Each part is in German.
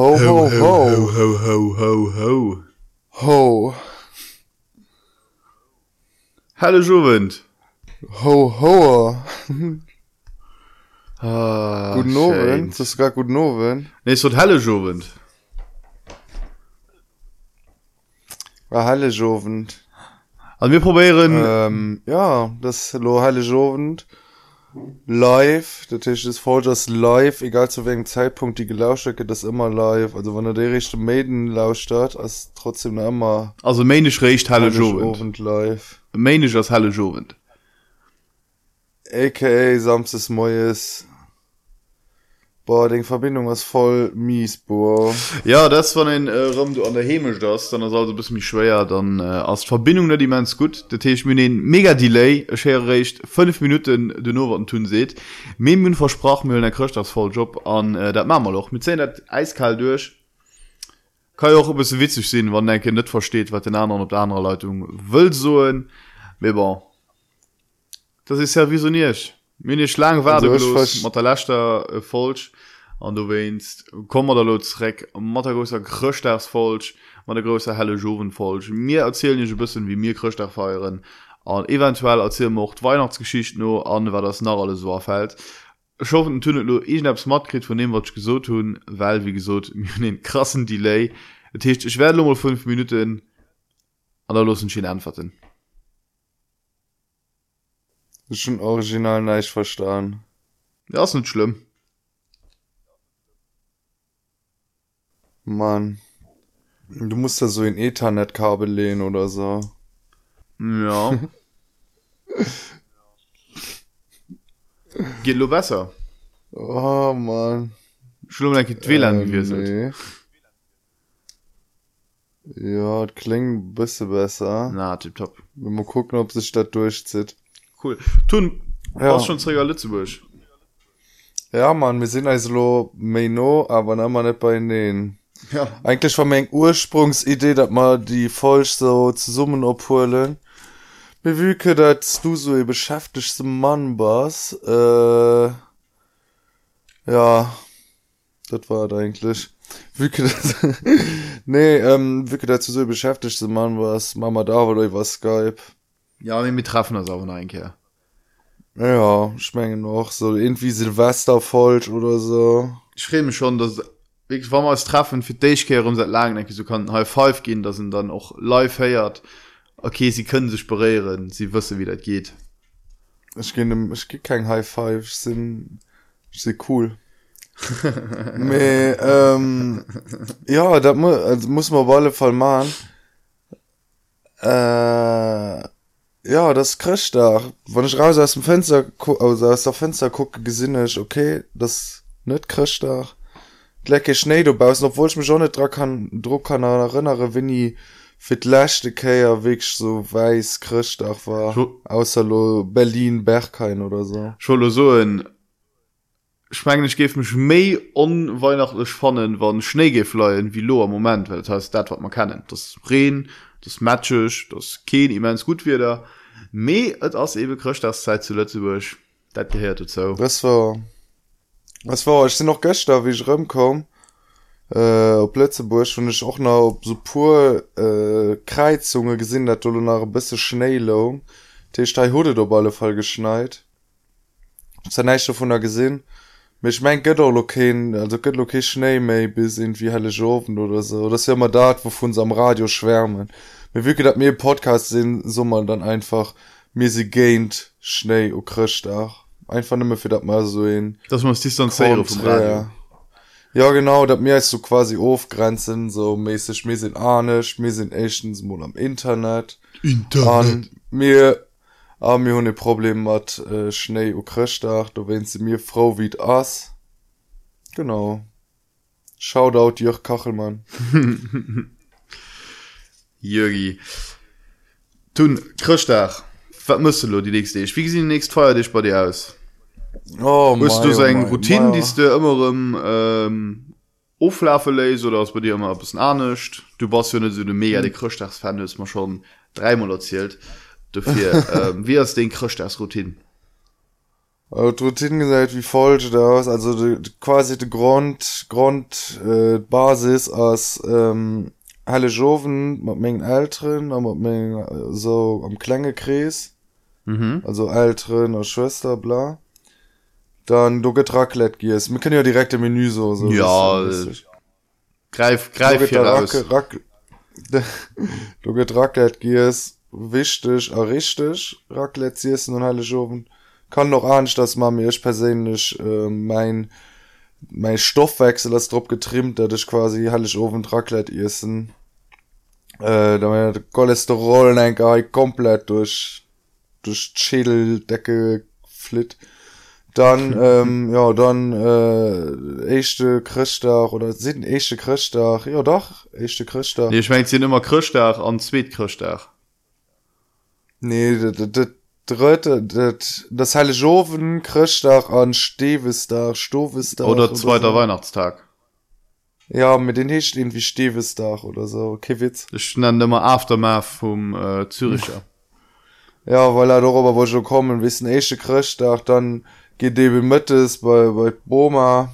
Ho, ho, ho. ho, ho, ho, ho. Ho. Hallo Juvent. Ho, ho. Ah, Guten Abend. Das ist gar guten Abend. Nee, es wird Hallo Juvent. Ah, Halle Jovend. Also wir probieren, Ähm, ja, das Hallo Halle Jovend. Live. Der Tisch ist voll das live, egal zu welchem Zeitpunkt die gelauscht wird, geht das immer live. Also wenn er der richtige Maiden lauscht hat, ist trotzdem noch immer also mänisch recht Hallo Halle. Jovend live. Mänisch als Hallo Juvent. AKA Samstes Moyes. Boah, den Verbindung was voll mies boah. ja das von den äh, Raum du an der hemisch das dann also bist mich schwer dann äh, als Verbindung der die mans gut der Tisch mir den mega delay recht fünf Minuten den Nova tun seht Memün versprach mir der kröcht das voll Job an äh, dat Mammer loch mit 10 eiskalt durch kann auch bisschen witzig sehen wann denke nicht versteht was den anderen op der andere Leitung will so bon. das ist ja visionisch Mini schlang war Matterlächter Folsch. An du west kommmer der Lotreck Mattergrosser Krchters Folsch mat der grösser helle Joven Folsch. Mir erzählen bisssen wie mir Krchter feieren. An eventuell erzähl mocht Weihnachtsgeschicht no an wer das na alles war fät schoffen tunnet lo ichs matkrit von dem watch gesot hun weil wie gesot mir den krassen delay. Techt ich werde mal fünf minuten an der losen schien antworten. Das ist schon original nicht verstanden. ja ist nicht schlimm Mann. Du musst da so ein Ethernet-Kabel lehnen oder so. ja geht lo besser Oh, Mann. schlimm WLAN Ähm, wie wir sind nee. Ja, das klingt ein bisschen besser. na tip top Wir mal gucken, ob sich das durchzieht. Cool tun Ja. ja. schon träger Lützeburg Ja, Mann, wir sind also Meno, aber dann mal nicht bei denen. ja Eigentlich war meine Ursprungsidee, dass wir die Folge so zusammen abholen. Mir wüke, dass du so ein beschäftigter Mann warst. Äh, ja, das war eigentlich. Wüke, dass, nee, ähm, wüke, dass du so ein beschäftigter Mann warst. Mama da oder über Skype. Ja wir treffen das auch einkehr Ja, ich meine noch, so irgendwie Silvester falsch oder so. ich freue mich schon dass wirklich war mal als treffen für dich kehr um seit lang denke ich so kann halb five gehen dass sind dann auch live feiert okay sie können sich berieren sie wissen wie das geht Ich gehe ich geh kein High Five, ich sind, ich sind cool. Me, ähm, ja, das mu also muss man auf alle Fall machen. Äh, ja, das kriegst da. Wenn ich raus aus dem Fenster, also aus der Fenster gucke, gesinne ich, okay, das nicht kriegst da. Lecke Schnee, du baust, obwohl ich mich schon nicht dran kann, Druck kann erinnere, wenn ich für die letzte Kehr wirklich so weiß Christach war. So. Außer lo Berlin, Berghain oder so. schon so ein schmengen ich gef mich méi unweihnachtlich fannen wann schnee gefleien wie lo am moment weil das heißt dat wat man kennen das reen das matchech das ken immens gut wieder me et ass ewe krcht das zeit zu Lützeburg dat gehört so Das war, das war, ich sind noch gestern, wie ich rumkomm, äh, auf Plätzeburg, und ich auch noch so pur, äh, Kreuzungen gesehen, dass du noch ein bisschen Schnee lag. Die Stei wurde auf alle Fall geschneit. Ich hab nicht davon gesehen. Aber Ich mein, geht auch kein, also geht auch kein Schnee mehr bis irgendwie helle Joven oder so. Das ist ja immer das, wovon sie am Radio schwärmen. Mir wirklich, dass wir im Podcast sehen, so mal dann einfach, mir sie gained Schnee und Christach. Einfach nicht mehr für das mal so in das muss distanzieren vom Radio Konträr. Ja, genau, dat mir ist so quasi aufgrenzen, so mäßig, mir sind ahnisch, mir sind echtens mal am Internet. An mir, ah, mir hun Problem mat, äh, Schnee und Christach, da wenn sie mir Frau wie ass. Genau. Shoutout Jörg Kachelmann. Jürgi tun krchtach wat müsste lo die nächste ich wie gesehen nächst feier dich bei dir aus Oh, Musst du oh, eng mei, Routine, mei. die du immer im ähm, Auflaufe leist oder ist bei dir immer ein bisschen ernst? Du warst ja nicht so eine mega die Christtagsfan, du hast mir schon dreimal erzählt. Dafür, ähm, wie ist den Christtagsroutine? Routine. Gesagt wie folgt aus also de, quasi de Grund Grund äh, Basis aus ähm, alle Joven mengen älteren äh, so am Klängekreis. Mhm. also älteren oder Schwester bla. Dann du getracklet gehst. Mir können ja direkte Menü so, so ja greif greif du getracklet gehst wichtig er richtig Racklet und alle Joven kann noch an dass man mir ich persönlich äh, mein mein stoffwechsel das drop getrimmt dat ich quasi hallig ofen traleit essen. Äh, da cholesterol ein komplett durch durch schädeldecke flit dann ähm, ja dann äh, echte christdach oder sind echte christdach? Ja doch echte christdach. Ich mein, sind immer christdach an zweet christdach nee dat, dritte dat, das heile joven christdach an stevesdach stowesdach oder zweiter weihnachtstag. Ja mit den hecht irgendwie stevesdach oder so. Kewitz ich nenne immer aftermath vom äh, züricher. Ja weil er darüber wo schon kommen. Wissen esche christdach dann geht de mittes bei bei boma.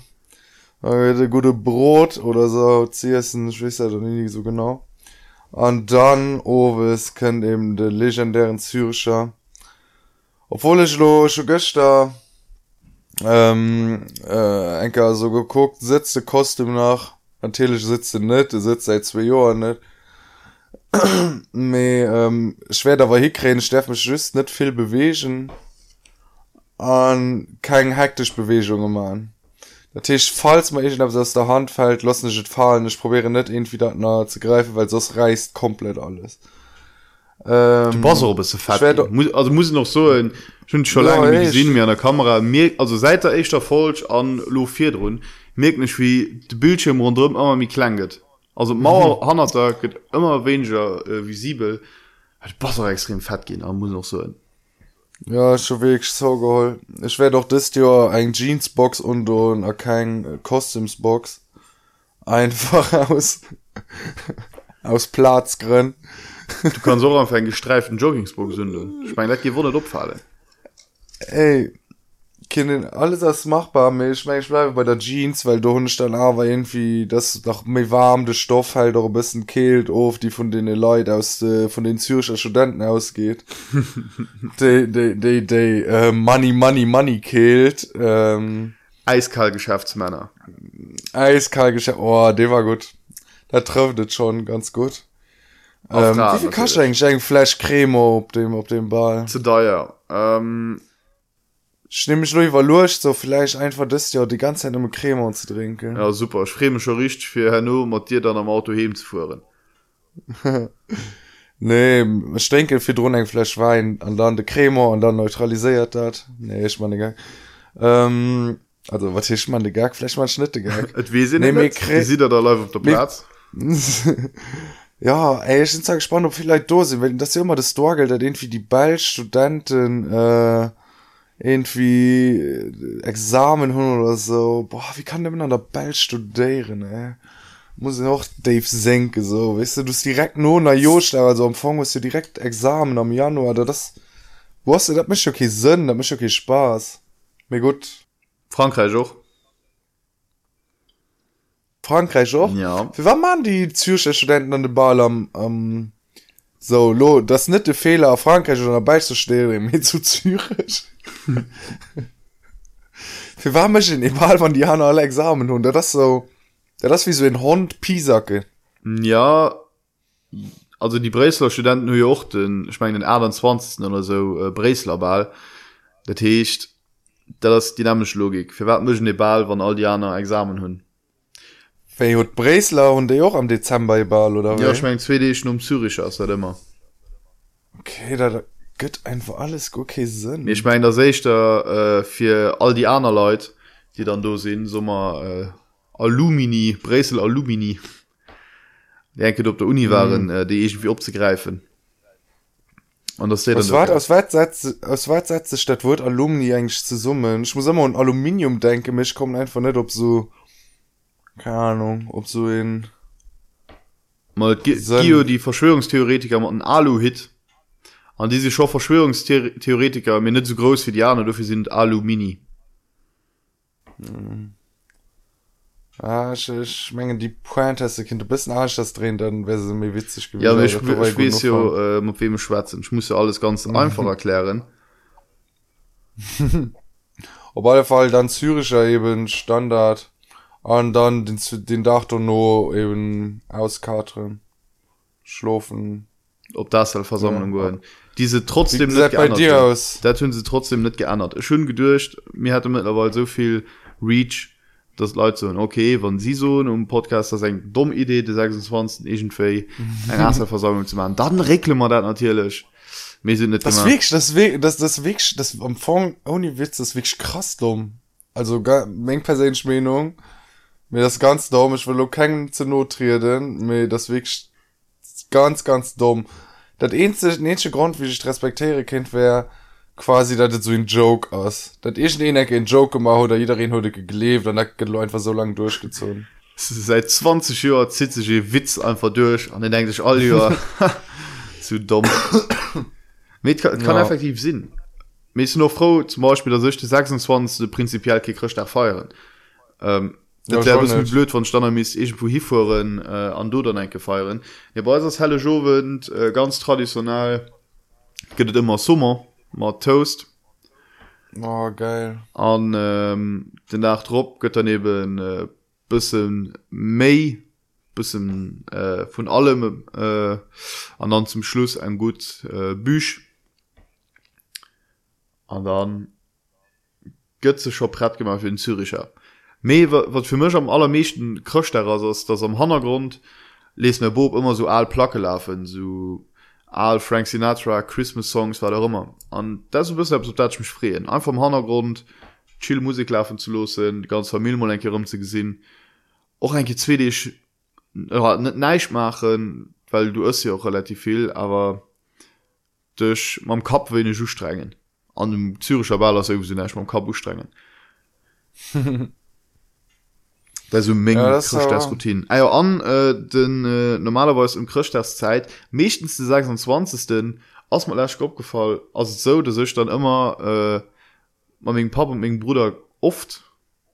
De gute brot oder so. Ziessen schwister dann nie so genau an dann owes kennt eben de legendären syrischer. Obwohl ich lo schon gestern ähm, äh, enker so geguckt sitze kostüm nach. Natürlich sitze net sitzt seit zwei jahren net me ähm, schwer da war hikräen steffen schüst net viel bewegen. An kein hektisch bewegung man der tisch falls man ich aus der hand fällt los nicht fallen ich probiere net irgendwie dat na zu greifen weil sos reißt komplett alles. Ähm, muss, also muss noch so ein, schon schon ja, lange gesehen mir an der Kamera. Mir also seit der echt falsch an lo vier run merk nicht wie de Bildschirm run immer mir klanget. Also Mauer mhm. da geht immer weniger äh, visibel. Pass extrem fett gehen aber muss noch so ein. Ja schon weg so gehol ich werde doch das dir ein jeansbox und und kein kostümsbox einfach aus aus platz grin du kannst so auf ein gestreiften joggingsburg sünde ich meine die wurde opfallen ey kennen alles das machbar ich mein, ich bleibe bei der jeans weil du hun dann aber irgendwie das doch mir warm de stoff halt auch ein bisschen kehlt of die von denen leute aus äh, von den syrischer studenten ausgeht. De, de, de, de, äh, money money money kehlt ähm, eiskal geschäftsmänner. Eiskal geschäft oh de war gut. Da trefftet schon ganz gut. Ähm, wie viel kasch flash cremo op dem op dem ball? Zu daer ähm, ich nur verlocht so vielleicht einfach das ja die ganze Zeit um creme zu trinken ja super. Ich freme schon richtig für her nur dir dann am auto heben zu fuhren nee ich denke für drin ein flash wein an dann de creme und dann neutralisiert dat nee ich meine ähm, also was ich man gar vielleicht mal schnitte nee, sieht er da läuft auf der platz? Ja ey, ich sind gespannt ob vielleicht do sind wenn das ja immer das storgel da irgendwie die ballstudenten äh, irgendwie äh, examen hun oder so. Boah wie kann der an der ball studieren ey? muss ich auch dave senke so weißt du du direkt nur na jo also empfang musst du direkt examen am januar da das wo hast du dat mich okay sinn da mich okay spaß. Mir gut. Frankreich auch. Frankreich auch? Ja. Wie war man die zürcher studenten an den ball am am so lo das nette fehler auf frankreich oder dabei zu stehen mir zu zürich. Wie war mich in egal von die han alle examen und das so das wie so ein hund pisacke ja also die bresler studenten new york den ich meine den er zwanzigsten oder so äh, bresler ball der techt da das dynamisch logik. Für wat mischen die ball wann all die an examen hun hat bresler und der auch am dezember ball oder ja, ich mein, um zürich aus immer okay da gött einfach alles okay sinn. Ich mein da se ich da äh, für all die aner leute die dann do sinn sommer äh, alumini bresel alumini. Denke op der uni waren mm. äh, die ich wie opzugreifen und das das war aus weitseite aus weitseite statt wird alumni eigentlich zu summen ich muss immer un aluminium denke mich kommen einfach net ob so keine ahnung ob so in mal die verschwörungstheoretiker man alu hit an diese schon verschwörungstheoretiker mir nicht so groß wie die anderen dafür sind alumini. Ah, ich, ich mengen die pointesse kind du bist arsch das drehen dann wäre sie mir witzig ja aber ich, war ich, ich gut weiß ja äh, mit wem ich schwatzen ich muss ja alles ganz einfach erklären. Auf alle fall dann syrischer eben standard an dann den den dach no eben auskatren schlofen ob das halt versammlung Ja. ja. diese trotzdem Wie sieht bei dir werden. aus? da tun sie trotzdem nicht geändert schön gedurcht mir hatte mittlerweile so viel reach das Leute so okay wann sie so um Podcast das ein dumm idee die 26 irgendwie eine erste Versammlung zu machen dann regle man das natürlich mir sind nicht das immer- weg das weg das das weg das am Fong ohne Witz das weg krass dumm also meng persönlich Meinung mir das ganz dumm ich will auch keinen zu not treten. Mir das weg ganz ganz dumm. Dat einzige nächste Grund wie ich respektiere Kind wär quasi dat so ein Joke aus dat ich den ein Joke gemacht oder jeder heute gelebt und hat einfach so lange durchgezogen. Seit 20 Jahren zieht sich ihr Witz einfach durch und dann denkt sich alle Jahr zu dumm. Mit kann, kann Ja. effektiv Sinn. Mir ist noch froh zum Beispiel dass ich die 26 prinzipiell Christ feiern ähm, ja, blöd von stand irgendwo hiforen äh, an dodern enke feieren ja bei das helle jowend äh, ganz traditionell gehtt immer sommer mal toast. Oh, geil. An ähm, den nach nachdro gött daneben äh, bisschen mei bisschen äh, von allem äh, an dann zum schluss ein gut äh, büsch. An dann götze schon brett gemacht für den züricher me wat für michch am allermechten krcht daraus ist das am hangrund les mir bob immer so all placke laufen so all frank sinatra christmas songs war der immer. An das bist so dat mich freeen einfach am hangrund chill musik laufen zu losen ganz familienmolenke rum zu gesinn auch ein gezwedig äh, net neisch machen weil du ist ja auch relativ viel aber durch mam kap wenig so strengen an dem züricher ball aus so neisch mam kabu strengen da so menge Ja, aber- routine eier an äh, den äh, normalerweise im christchtzeit mechtens den 26 aus mal opgefallen also so dass ich dann immer äh, man papa und meinem bruder oft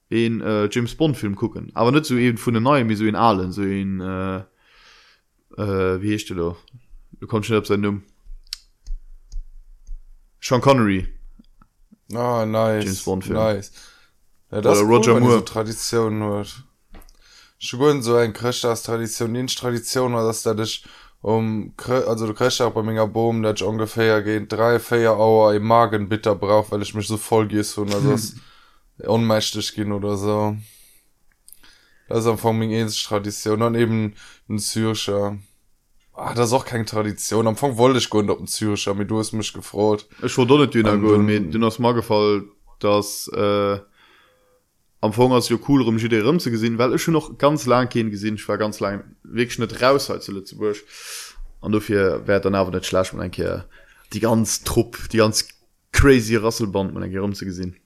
in äh, james bond film gucken aber nicht so eben von den neuen wie so in allen so in äh, äh, wie hecht du da du kommst schon sein Numm Sean Connery Ah, nice. James Bond Film. nice. Ja, Oder Roger ihr Moore. So Tradition hört. Schon so ein Christ als Tradition, nicht Tradition, oder dass da dich um, also du kriegst auch bei mir Boom, dass ich ungefähr gehen drei, vier Uhr im Magen bitter brauch, weil ich mich so voll gieße und also ohnmächtig gehen oder so. Das ist am Anfang meine ähnliche Tradition. Dann eben ein Syrischer. Ah, das ist auch keine Tradition. Am Anfang wollte ich gehen auf ein Syrischer, aber du hast mich gefreut. ich war nicht dünner Und, ähm, mir du hast mal gefallen dass äh, am Fong als jo cool um rum zu gesinn weil ich schon noch ganz lang gehen gesinn ich war ganz lang wegschnitt raus als Lützeburg. An dafür werd dann aber net schlecht man einkehr die ganz trupp die ganz crazy Rasselband man rum zu gesinn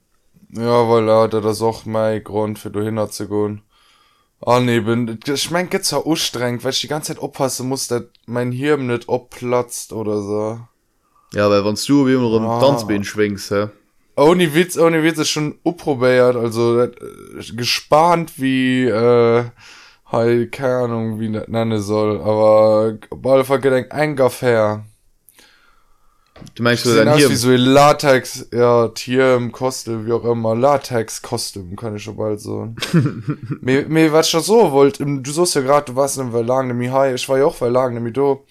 ja weil voilà, da das auch mein Grund für du hinner zu go aneben schmenke zwar ustreng weil ich die ganze Zeit oppassen muss dat mein Hirn net opplatzt oder so. Ja weil wann du wie ah. Tanzbeen schwingst he Ohne Witz, ohne Witz ist schon upprobiert, also, äh, gespannt wie, äh, halt, keine Ahnung, wie das nennen soll, aber, auf jeden Fall gedenk ein Gaffär. du meinst du Sehen dann hier wie so ein Latex, ja, Tier im Kostüm, wie auch immer, Latex-Kostüm, kann ich schon bald so. mir, mir, was ich schon so wollt, im- du sagst ja gerade, du warst in Verlagen, nämlich hi, ich war ja auch Verlagen, nämlich du.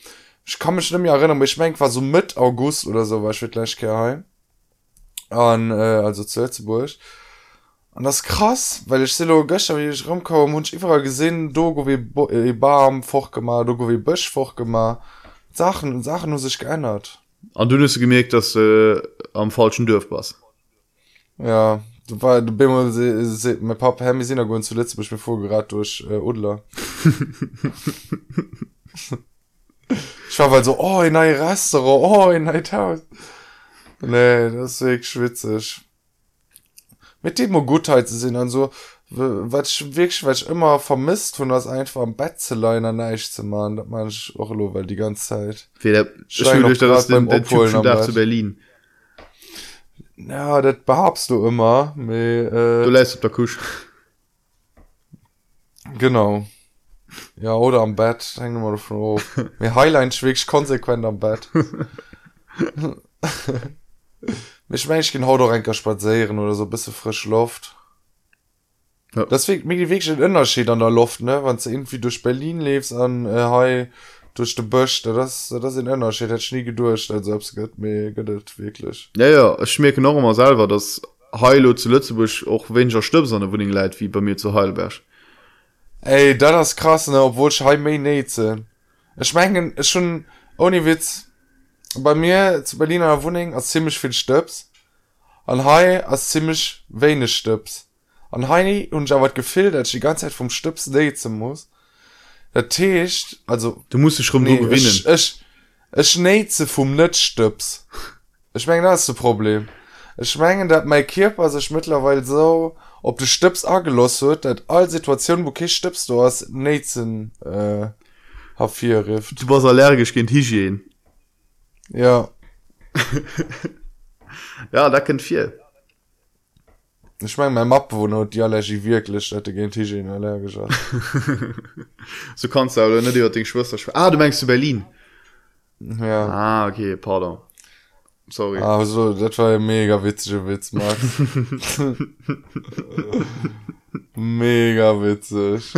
Ich kann mich nicht mehr erinnern, aber ich mein, war so mit August oder so, war ich gleich hi. An, äh, also zu Lützeburg. Und das ist krass, weil ich sehe gestern, wie ich rumkomme, und ich überall gesehen, Dogo wie Bo äh, Baum fortgemacht, Dogo wie Büsch fortgemacht. Sachen, Sachen haben sich geändert. an du hast gemerkt dass äh, am falschen Dörf was Ja, du war du bin mal se, se, mein Papa Herr mir sind ja zuletzt bin ich mir vorgerat durch äh, Udler. ich war halt so, oh, in ein Restaurant, oh, in ein Haus. Nee, das ist wirklich schwitzig. Mit dem Gutheit zu sehen, und so, was ich wirklich was ich immer vermisst von das einfach am Bettzeleiner nicht zu machen das meine ich auch nur weil die ganze Zeit Weder, Schreien noch grad beim Abholen am zu Bett. Berlin. Ja das behabst du immer me, du äh, lässt auf der Kusch. Genau. Ja oder am Bett hängen wir mal davon auf. Mir Highline schwig konsequent am Bett mich mein, ich gehen haut enker spazieren oder so bisschen frisch Luft. Ja. deswegen mir die Weg Unterschied an der Luft ne? Wann du irgendwie durch Berlin lebst an äh, Hai durch de Bösch das das in Unterschied. Hat nie gedurcht also selbst geht mir gedet wirklich. Ja ja ich schmecke noch immer selber dass Heilo zu Lützeburg auch weniger stirbt an der Wohnung leid wie bei mir zu Heilberg Ey, da das krass, ne, obwohl ich heim mehr nicht sind. Ich meine, schon, ohne Witz, bei mir zu Berlin an der Wohnung ist ziemlich viel Stöps. An Hai ist ziemlich wenig Stöps. An Hai und ich aber gefehlt, dass ich die ganze Zeit vom Stöps daten muss. Der Tisch, also, du musst dich rum nee, gewinnen ich, ich, ich neize vom Nicht-Stöps. Ich meine, das ist das Problem. Ich meine, dass mein Körper sich mittlerweile so, ob du Stöps angelost wird, dass alle Situationen, wo kein Stöps du hast, Neizen, äh, H4 rift. du warst allergisch gegen Hygiene Ja. ja da kennt viel Ich meine, mein Mapbewohner hat die Allergie wirklich, er gegen Hygiene allergisch so kannst du aber nicht über den Schwester schw- ah du meinst zu Berlin ja. ah okay pardon sorry ah. Also, das war ein mega witziger Witz, Max. mega witzig.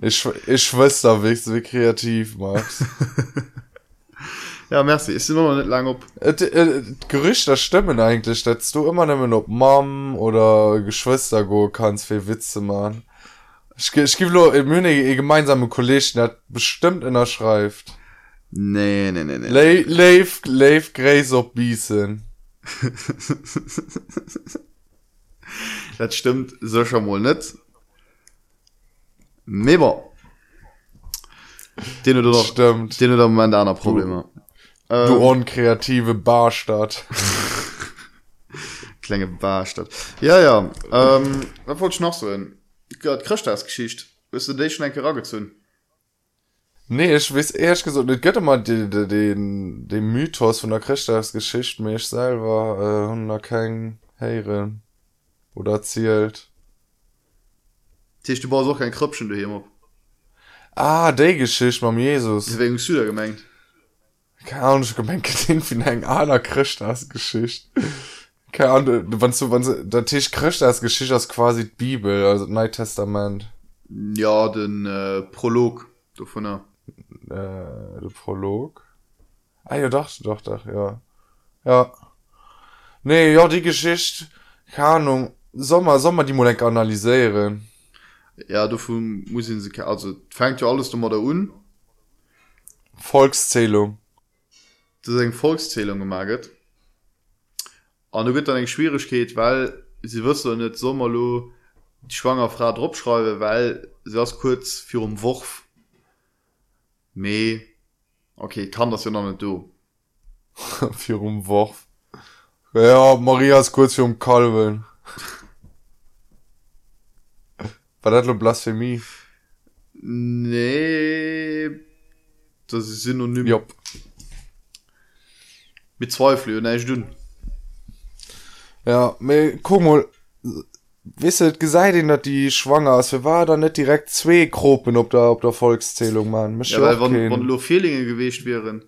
Ich, ich schwester wirklich wie kreativ, Max. Ja merci ist immer noch nicht lang op Et, et, Gerüchter stimmen eigentlich, dass du immer nicht mehr ob Mom oder Geschwister go kannst für Witze machen. Ich, ich gebe nur in München eine gemeinsame Kollegin, der hat bestimmt in der Schrift. nee nee nee nee Le- Leif, Leif Grace auf Biesen. dat stimmt so schon mal net Meber den oder doch Stimmt. den oder man einer Probleme Du ähm, unkreative Barstadt. klenge barstadt ja ja ähm, was wollte ich noch so hin christ das geschicht bist du dich schon ein gezünn Nee, ich weiß ehrlich gesagt, es gibt immer den, den, den, den Mythos von der Christusgeschichte, mir ich selber, äh, und da kein Heiren. Oder erzählt. Tisch du brauchst auch kein krüppchen du hier Ah, die Geschichte mit Jesus. deswegen Süder gemengt Keine Ahnung, ich gemeint, irgendwie in einer anderen Christusgeschichte. Keine Ahnung, wenn du, wenn du, der Tisch Christusgeschichte ist quasi die Bibel, also das Neue Testament. ja den äh, prolog du von der Äh, der Prolog. Ah, ja, doch, doch, doch, ja. Ja. Nee, ja, die Geschichte, keine Ahnung, Sommer, Sommer die Molek analysieren. ja du muss sie ke- also fängt ja alles dummer da un Volkszählung. eng Volkszählung gemaget an du wird dann eng schwierig geht weil sie wirst du net sommerlo die schwanger Frau dropschreibe weil sie das kurz für um Wurf me okay kann das ja noch nicht du für um Wurf? Ja Maria ist kurz für um Kalwen war dat blasphemie? Nee das ist synonym. Ja. Mit zweifel ne dünn Ja, me, guck mal, wisset, gesagt ihnen, dass die schwanger ist. Wir waren da nicht direkt zwei Gruppen ob der, ob der Volkszählung, Mann. Mich ja, weil wann, wann lo Fehllinge gewicht wären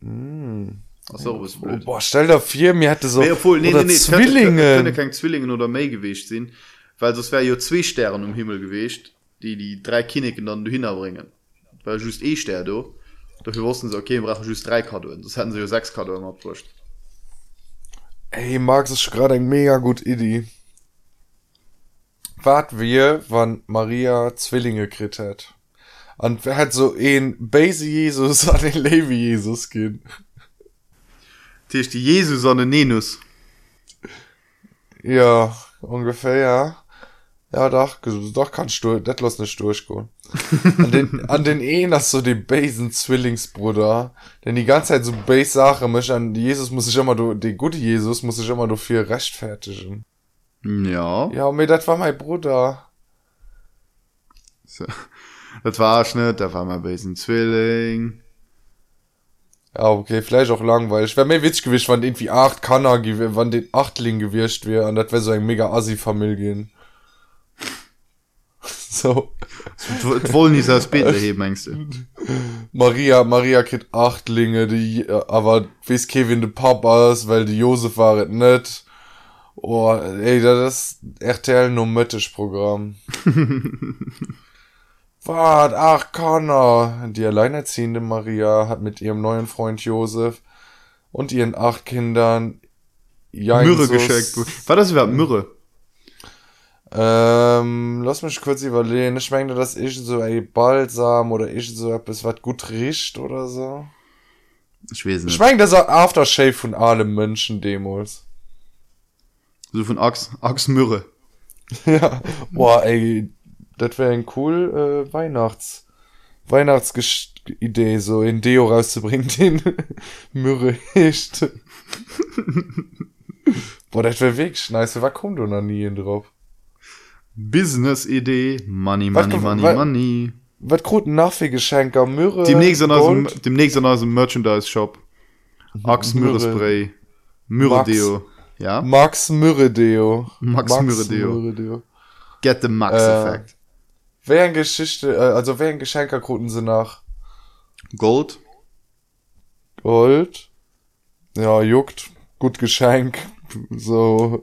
Mm. Ach so, was Oh, blöd. boah, stell dir vier, mir hätte so Nee, obwohl, nee, oder nee, nee, es könnte- Zwillinge. könnte kein Zwillingen oder May gewicht sinn weil das wäre ja zwei Sternen im Himmel gewicht die die drei Kinniken dann hinbringen weil just e ster du dafür wussten sie okay wir brauchen just drei Karten das hatten sie ja sechs Karten abwurscht Ey, Max ist gerade ein mega gut Idee. Wart wir, wann Maria Zwillinge hat. Und wer hat so ein Basie Jesus an den Levi Jesus gehen. die ist die Jesus sonne Nenus Ja, ungefähr, ja. Ja, doch, doch kannst du, das lass nicht durchgehen. An den, an den einen hast du den Basen Zwillingsbruder, denn die ganze Zeit so Base Sache, mich an Jesus muss ich immer, du, den gute Jesus muss ich immer dafür rechtfertigen. ja Ja, mir, das war mein Bruder. so. das war schnitt da war mal besen zwilling ja okay vielleicht auch langweilig wäre mir witz gewischt wann irgendwie acht kannner wann den achtling gewirrscht wäre und das wäre so ein mega assi familien so. W- wollen die das bitte heben meinst du? Maria maria kriegt achtlinge die aber wis kevin de papas weil die josef waret net oh ey das ist rtl nur mytisch programm. Wat ach kannner die alleinerziehende maria hat mit ihrem neuen freund josef und ihren acht kindern mürre geschenkt war das überhaupt mürre Ähm, lass mich kurz überlegen. Ich meine, dass ich so ein Balsam oder ich so etwas, was gut riecht oder so. ich weiß Ich nicht meine, das ist ein Aftershave von allen Menschen Demos. so von Ax Ax mürre ja. Boah, ey, das wäre ein cool äh, Weihnachts Weihnachtsidee, so in Deo rauszubringen, den Mürre riecht. Boah, das wäre wirklich nice. Was kommt da noch nie drauf? Business idee money Was money kommt- money wa- money Was kriegt ein Nachfügeschenker? Mürre? demnächst an diesem demnächst an diesem merchandise shop Ax mürre spray mürre Max. deo ja Max Mürredeo. Max Mürredeo. Mürredeo. get the max Äh, effect Wer ein Geschichte, äh, also wer ein Geschenkerkruten sie nach gold Gold? Ja, juckt. Gut Geschenk. So.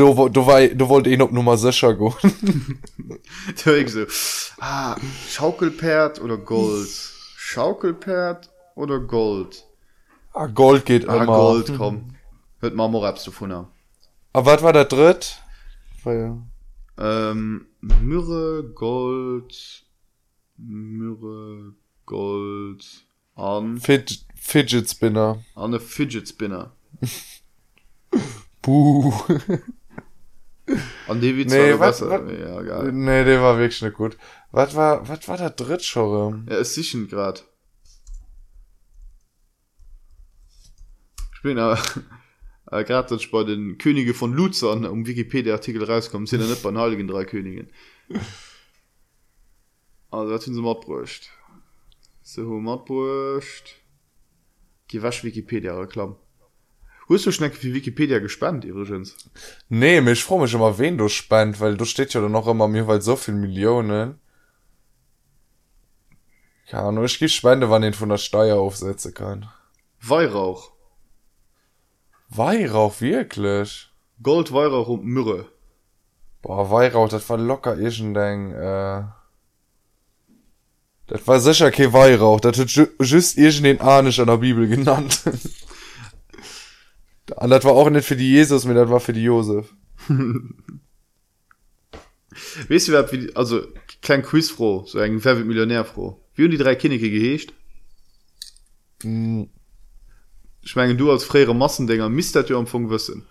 Du, du, du wollt eh noch Nummer sicher gehen. Da ich so ah, schaukelperd oder gold schaukelperd oder gold ah, Gold geht ah, immer. gold komm hört mal mal du von Aber was war der dritt? Ja- ähm, myrrhe gold myrrhe gold an Fid Fidget Spinner. an fidget spinner Buh. an die Nee, nee, besser. was- ja geil. Nee, der war wirklich nicht gut. Was war, was war der dritt schon? er ist sicher grad. Ich bin aber äh, grad dass ich bei den könige von luzern um wikipedia artikel rauskommen sind ja nicht bei den heiligen drei königen. Also das sind sie mordbrächt so mordbrächt gewasch wikipedia ist du schnecke für wikipedia gespannt übrigens Nee, mich frage mich immer, wen du spannt, weil du steht ja dann noch immer mir, weil so viel Millionen. Keine Ahnung, ich gebe Spende, wann den von der Steuer aufsetzen kann. weihrauch Weihrauch, wirklich? gold weihrauch und myrrhe Boah, Weihrauch, das war locker irgendein, äh... Das war sicher kein Weihrauch, das hat ju just irgendein Anisch an der Bibel genannt. Und das war auch nicht für die Jesus, mir das war für die Josef. weißt du wer also klein quiz froh so ein wer wird millionär froh wie haben die drei kinneke geheescht Hm, schmengen du als freiere massendinger mist du am Anfang wissen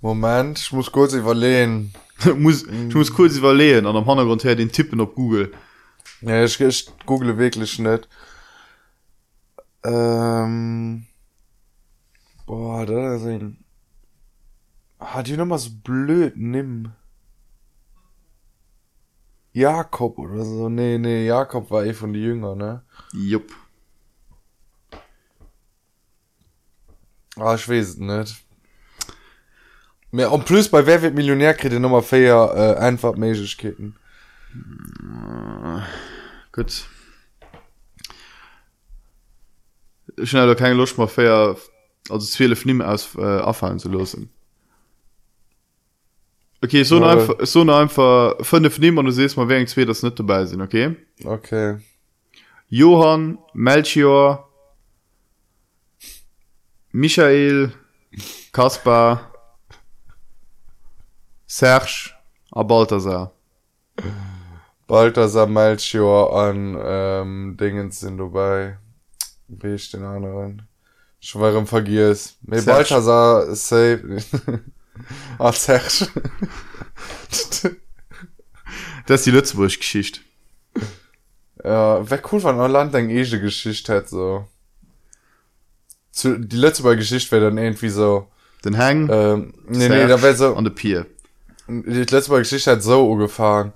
Moment, ich muss kurz überlegen. muss ich muss kurz überlegen an am Hintergrund her den tippen auf google Ja, ich, ich google wirklich nicht. Ähm. Boah, da ist ein. Hat die nochmal so blöd, nimm. Jakob oder so. Nee, nee, Jakob war eh von die Jünger, ne? jupp Ah, ich weiß es nicht. Mehr, und plus bei Wer wird Millionär kriegt ihr nochmal fair, äh, einfach Möglichkeiten. gut schnell da keine Lust mal fair also viele nimm aus äh, auffallen zu losen okay so ja. einfach so einfach fünf nehmen und du siehst mal wegen zwei das nicht dabei sind okay? Okay. Johann melchior michael kaspar serge a balthasar. Balthasar melchior an ähm, dingens sind dabei. Wie ich den anderen? Schwerem vergiss. Nee, Serge. Balthasar safe. ah, Serge. das ist die Lützburg Geschichte ja, wär cool, wenn ein Land eine ege Geschichte hätte, so. Zu, die letzte Mal Geschichte wäre dann irgendwie so, den Hang ähm, nee, nee, da wäre so, an de Pier die letzte Mal Geschichte hat so angefangen.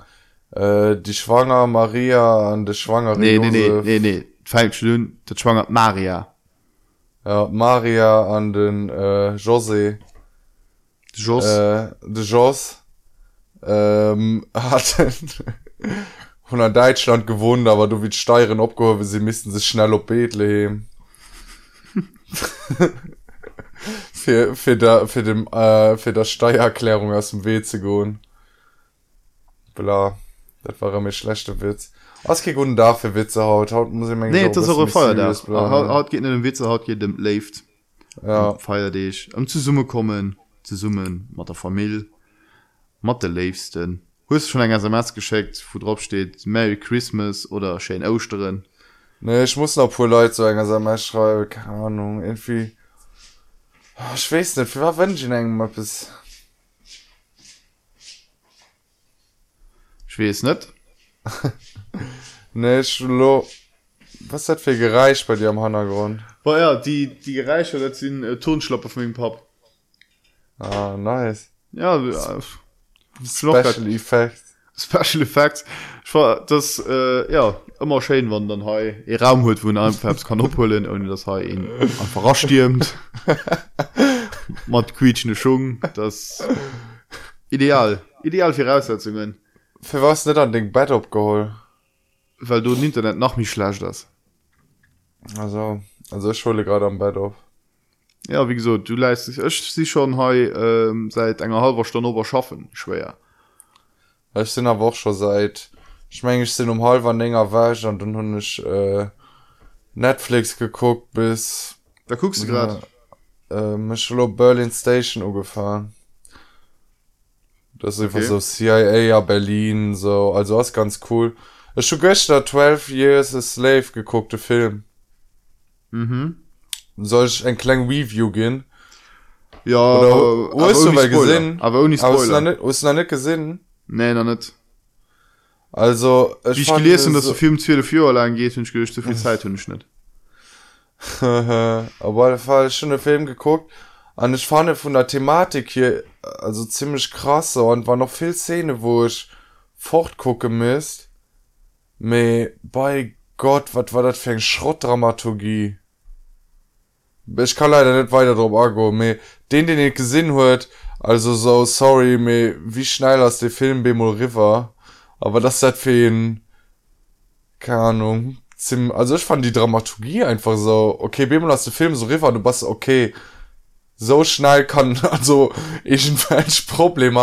äh, die schwanger maria an de schwangere nee nee nee Josef. nee nee falsch schön der schwanger maria ja maria an den äh, jose Joss äh, de jos ähm, hat hun an deutschland gewohnt aber du wie steieren opgehoben sie müssten sich schnell op bethlehem für für der für dem äh, für der steuererklärung aus dem weh zu gehen. Bla dat war mir schlechte witz was ge guten dafür witze haut. Haut muss ich nee das ist auch feuer da. serious bleiben. haut haut geht in den witze haut geht dem left ja. Feier dich. Um zu summe kommen zu summen mat der familie mat der leefsten hu schon ein SMS geschickt wo drauf steht merry christmas oder Shan austeren Nee, ich muss noch pur Leute so einer sagen, ich schreibe, keine Ahnung, irgendwie. Oh, ich weiß nicht, für was wünsche ich denn mal bis. ich weiß net Nee, ich lo. Was das für Gereich bei dir am Hintergrund? war ja die die gereiche dat sind äh, tonschlapper von dem pap Ah, nice. ja äh, Special Effect. special effects ich war das äh, ja immer schön wann dann he e raum huet wo einfarbs kann opholen und das ha ihn einfach rastürmt mat quietschende schung das ideal ideal für Voraussetzungen Für was nicht an den Bett abgeholt? Weil du im internet nach mich schlecht das Also, also ich hole gerade am Bett auf. ja wie gesagt du leist ich sie schon he ähm, seit enger halber stunde ober schaffen schwer Ich bin aber auch schon seit. Ich meine, ich bin um halb an länger weg und dann habe ich äh, Netflix geguckt bis. da guckst du grad äh, schon Berlin Station angefahren. Das ist einfach Okay. so CIA ja Berlin so also was ganz cool schon gestern 12 years a slave geguckte Film. Mhm. soll ich ein klein Review gehen? Ja Oder aber- hast du ohne mal Spoiler. gesehen? Aber ohne Aber hast du noch Spoiler. nicht- hast du noch nicht gesehen? Nee noch nicht. Also Wie ich gelesen dass der Film 12 Jahre lang geht und ich gelöst so viel Zeit und ich nicht. Aber auf jeden Fall schon einen Film geguckt. Und ich fand von der Thematik hier also ziemlich krass und war noch viel Szene wo ich fortgucken müsst me bei Gott was war das für ein Schrottdramaturgie? Ich kann leider nicht weiter drauf argo me den den ich gesehen hört also so sorry me wie schnell aus der Film Bemol River? Aber das hat für ihn keine Ahnung ziemlich, also ich fand die Dramaturgie einfach so okay Bemol aus der Film so River du bist okay. So schnell kann also ich ein falsch Problem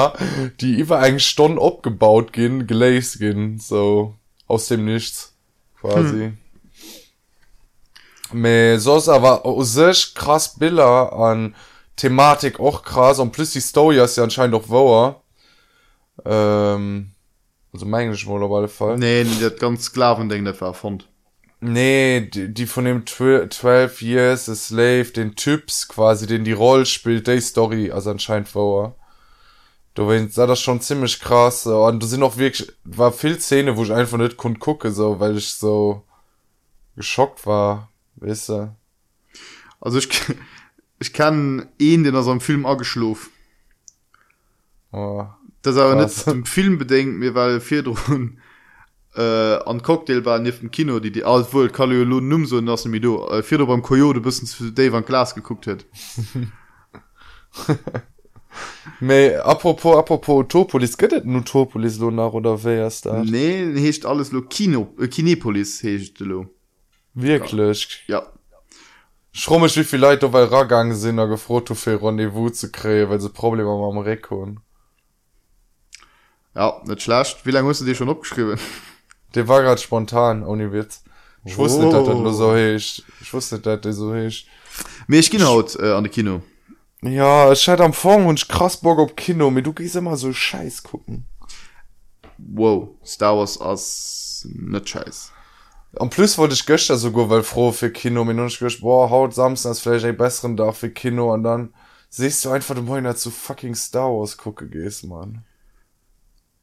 die über eine Stunde abgebaut gehen gelesen gehen so aus dem Nichts quasi hm. sos aber sich krass Bilder an Thematik auch krass und plus die Story ist ja anscheinend auch wahr ähm, also mein Englisch wohl auf alle Fall nee das ganz sklaven Ding das war fand Nee, die, die von dem Tw 12 Years a Slave, den Typs quasi, den die Rolle spielt, die Story, also anscheinend vor. Du sah das schon ziemlich krass, so. und du sind auch wirklich, war viel Szene, wo ich einfach nicht konnte gucken, so, weil ich so geschockt war, weißt du. also ich ich kann ihn den aus einem Film angeschluf Oh. das aber Was? nicht im Film bedenkt mir weil vier drohen äh, an Cocktail war nicht im Kino die die alles wohl kann num so aus dem Video äh, vier beim Coyote bis für Dave an Glas geguckt hat Mei apropos apropos Topolis gëtt nu Topolis lo nach oder wéiers da? Nee hecht alles lo Kino äh, Kinepolis hecht lo. Wirklech ja. ja schrummech wievi Leiit bei Ragang sinn a gefroto fir rendezvous ze kree weil se Problem am am Rekon Ja net schlacht wie lang musst du Di schon opgeschriwen De war grad spontan oni Witz. Ich wusste oh. dat so hecht ich wusste dat so hecht Mech gin haut äh, an de Kino. Ja, ich hatte am und ich krass Bock auf Kino, mir du gehst immer so scheiß gucken. wow Star Wars as net scheiß Und plus wollte ich gestern sogar, weil froh für Kino, mir nur nicht gedacht, boah, haut Samstag ist vielleicht ein besseren Tag für Kino und dann siehst du einfach, du morgen zu fucking Star Wars gucken gehst, Mann.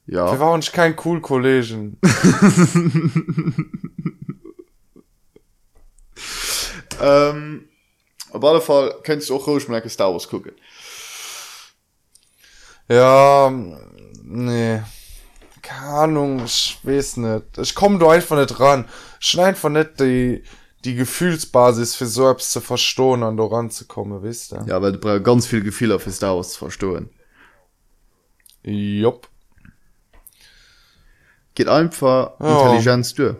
Wir ja waren nicht kein cool Kollegen. ähm, auf alle Fall kennst du auch ruhig mal Star Wars gucken Ja, nee. keine Ahnung ich weiß nicht ich komme du einfach nicht ran schneid von nicht die die Gefühlsbasis für so etwas zu verstohlen an da ranzukommen wisst ihr ja weil du brauchst ganz viel Gefühl auf es daraus zu verstohlen Jupp. geht einfach Ja. Intelligenz durch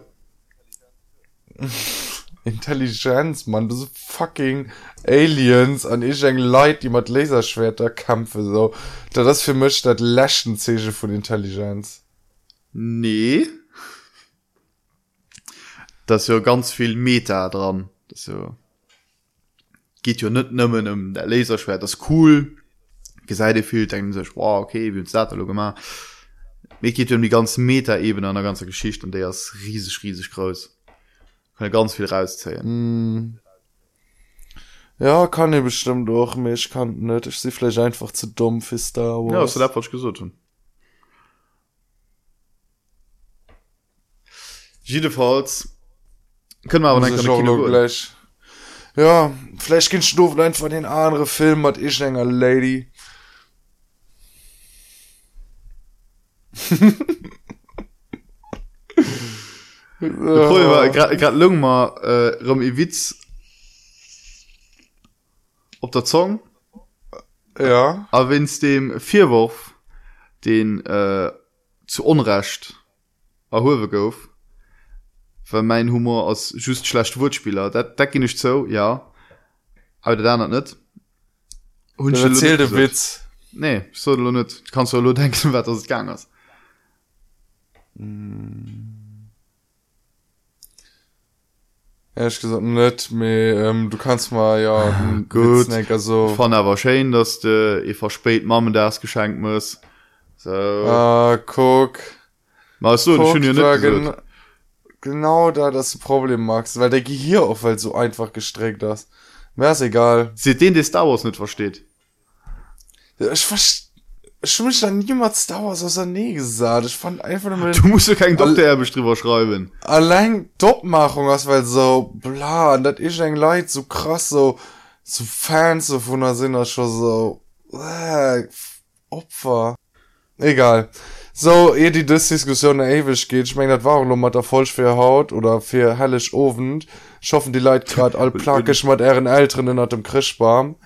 Intelligenz man das fucking aliens. An ich eng Leid die mat laserschwerter kämpfe so. Da das für mich dat lächen zege von Intelligenz. Nee. Das ist ja ganz viel Meta dran. Das ja geht ja net nimmen um der Laserschwert das ist cool. Geseide viel denken sich wow, okay wie uns dat gemacht mir geht ja um die ganzen Meta-Ebene an der ganzen Geschichte und der ist riesig riesig groß kann ja ganz viel rauszählen. Mm. ja kann ich bestimmt doch mir ich kann net ich sie vielleicht einfach zu dumm für Star ja, Wars du das falsch gesucht jedenfalls können wir aber dann auch gleich. Ja vielleicht gehen stufen einfach den andere Film hat ich enger lady grad Lungmer äh, rum e Witz op der Zong. Ja. A wenns dem Vierwurf den äh, zu unrecht erhowe gouf weil mein Humor als just schlecht Wuspieler dat dat ging nicht so ja. Aber der dann net hun erzählte Witz. Nee so net kannst du lo denken wat das gang ist. Mm. Ehrlich gesagt net me ähm, du kannst mal ja Ah, gut. Necken, also von aber Sche dass de e verspät mammen das geschenkt muss. So. Ah, guck, mal so guck schon ja da, nicht gen genau da das Problem magst weil der Gehir auch weil so einfach gestreckt das mir ist egal. Se den des Star Wars nicht versteht. Ich verstehe ich mich dann niemals dauers aus der Nähe gesagt. Ich fand einfach nur du musst ja kein Doktorerbisch drüber schreiben. Allein Dopmachung was weil so bla und dat ist ein Leid so krass so so Fans so von der Sinne schon so äh, Opfer. Egal. So eh die das Diskussion ewig geht ich meine das war auch noch mal der voll schwer Haut oder für hellisch ofend. Schaffen die Leute gerade all plakisch mit ihren Eltern in dem Krischbaum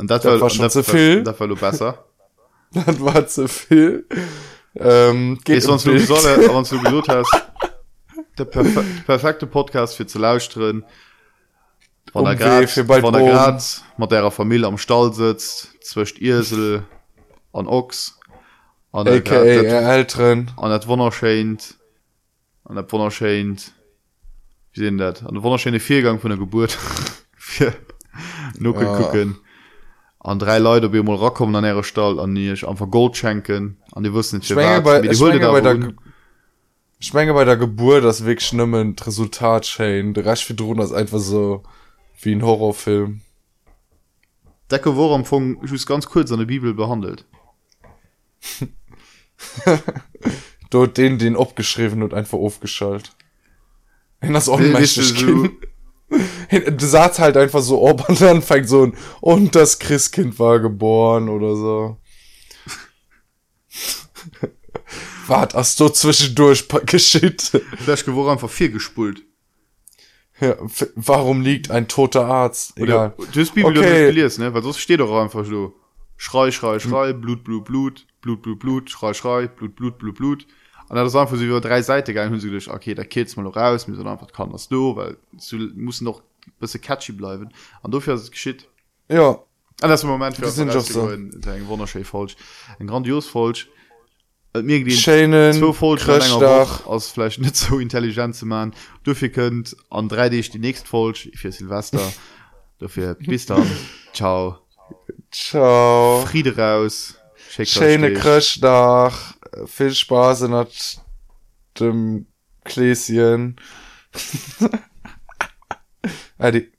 und das, Das war, war schon das, zu viel. das, das war nur besser das war zu viel ähm, geht Ist, du Bild. gesagt- wenn's du gesagt hast der perfe perfekte Podcast für zu laus drin von der bald von der. Grad mit der Familie am Stall sitzt zwischen Irsel an Ochs an der aka das- Eltern an dat wonnerscheint an der wonnerscheint wie sehen dat an der wonnerscheine viergang von der geburt no Ja. gucken an drei leute wie mal rakommen an ihre stall an die ich einfach gold schenken an die wussten nicht Ich bei, wie ich da bei, der, ich meine, bei der Geburt das weg schlimmen Resultat Shane der Rest für Drohnen das einfach so wie ein Horrorfilm. Decke wo am von just ganz kurz an der bibel behandelt. Dort den den abgeschrieben und einfach aufgeschaltet. Wenn das Weißt du, unmächtig so- ging du sagst halt einfach so ob und dann fängt so ein und das Christkind war geboren oder so. Wart hast du zwischendurch geschieht vielleicht wo einfach vier gespult. Ja, warum liegt ein toter Arzt? Egal Oder, du hast bibel Okay. okay. gelesen, ne? Weil sonst steht doch einfach so. Schrei schrei schrei blut blut blut blut blut blut schrei schrei blut blut blut blut und dann ist einfach so über drei Seiten gegangen und sie gedacht, okay da geht's mal noch raus mir so einfach kann das du weil du musst noch ein bisschen catchy bleiben. Und dafür ist es geschieht ja. Und das ist im Moment für Die sind so. ein wunderschön falsch. Ein grandios falsch. Mir als vielleicht nicht so intelligent zu machen. Dafür könnt an 3D ist die nächste Folge für Silvester. Dafür bis dann. Ciao. Ciao. Friede raus. Schöne. Christdach viel Spaß in dem Gläschen. Adi